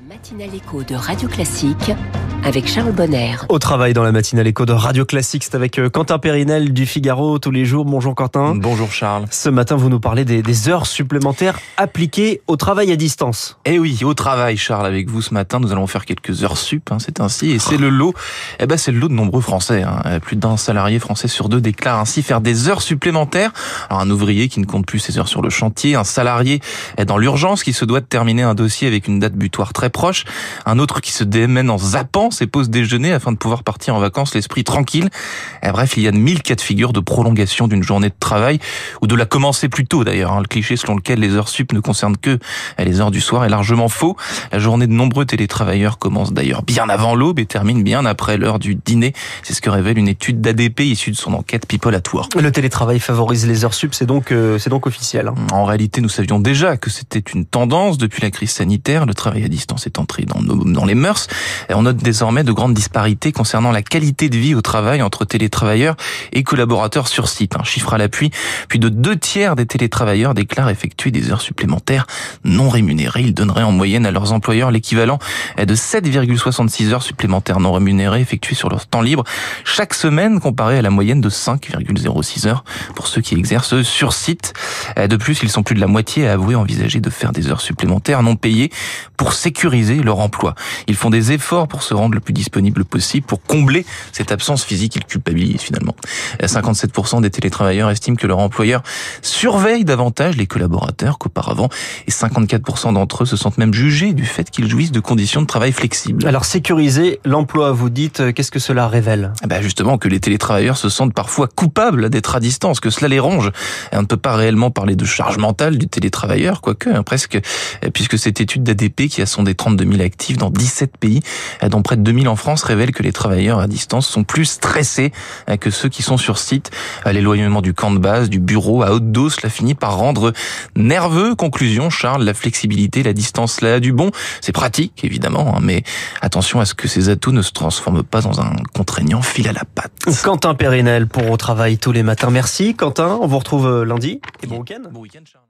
La matinale écho de Radio Classique avec Charles Bonner. Au travail dans la matinale écho de Radio Classique, c'est avec euh, Quentin Périnel du Figaro tous les jours. Bonjour Quentin. Bonjour Charles. Ce matin, vous nous parlez des, des heures supplémentaires appliquées au travail à distance. Eh oui, au travail Charles, avec vous ce matin, nous allons faire quelques heures sup, hein, c'est ainsi, et c'est le lot, eh ben c'est le lot de nombreux Français. Hein. Plus d'un salarié français sur deux déclare ainsi faire des heures supplémentaires. Alors un ouvrier qui ne compte plus ses heures sur le chantier, un salarié est dans l'urgence qui se doit de terminer un dossier avec une date butoir très proche, un autre qui se démène en zappant ses pauses déjeuner afin de pouvoir partir en vacances l'esprit tranquille. Et bref, il y a de mille cas de figure de prolongation d'une journée de travail ou de la commencer plus tôt d'ailleurs. Hein. Le cliché selon lequel les heures sup ne concernent que les heures du soir est largement faux. La journée de nombreux télétravailleurs commence d'ailleurs bien avant l'aube et termine bien après l'heure du dîner. C'est ce que révèle une étude d'ADP issue de son enquête People at Work. Le télétravail favorise les heures sup, c'est donc euh, c'est donc officiel. Hein. En réalité, nous savions déjà que c'était une tendance depuis la crise sanitaire. Le travail à distance est entré dans, les mœurs. On note désormais de grandes disparités concernant la qualité de vie au travail entre télétravailleurs et collaborateurs sur site. Un chiffre à l'appui, plus de deux tiers des télétravailleurs déclarent effectuer des heures supplémentaires non rémunérées. Ils donneraient en moyenne à leurs employeurs l'équivalent de 7,66 heures supplémentaires non rémunérées effectuées sur leur temps libre chaque semaine comparé à la moyenne de 5,06 heures pour ceux qui exercent sur site. De plus, ils sont plus de la moitié à avouer envisager de faire des heures supplémentaires non payées pour sécuriser leur emploi. Ils font des efforts pour se rendre le plus disponible possible pour combler cette absence physique qu'ils culpabilisent finalement. 57% des télétravailleurs estiment que leur employeur surveille davantage les collaborateurs qu'auparavant et 54% d'entre eux se sentent même jugés du fait qu'ils jouissent de conditions de travail flexibles. Alors sécuriser l'emploi, vous dites, euh, qu'est-ce que cela révèle? Bah Justement que les télétravailleurs se sentent parfois coupables d'être à distance, que cela les ronge. Et on ne peut pas réellement parler de charge mentale du télétravailleur, quoique hein, presque, puisque cette étude d'ADP qui a sondé 32 000 actifs dans 17 pays, dont près de 2000 en France, révèle que les travailleurs à distance sont plus stressés que ceux qui sont sur site. L'éloignement du camp de base, du bureau à haute dose, cela finit par rendre nerveux. Conclusion, Charles, la flexibilité, la distance, là, du bon, c'est pratique, évidemment, hein, mais attention à ce que ces atouts ne se transforment pas dans un contraignant fil à la patte. Quentin Périnel pour Au Travail tous les matins. Merci Quentin, on vous retrouve lundi et bon week-end. Bon week-end, Charles.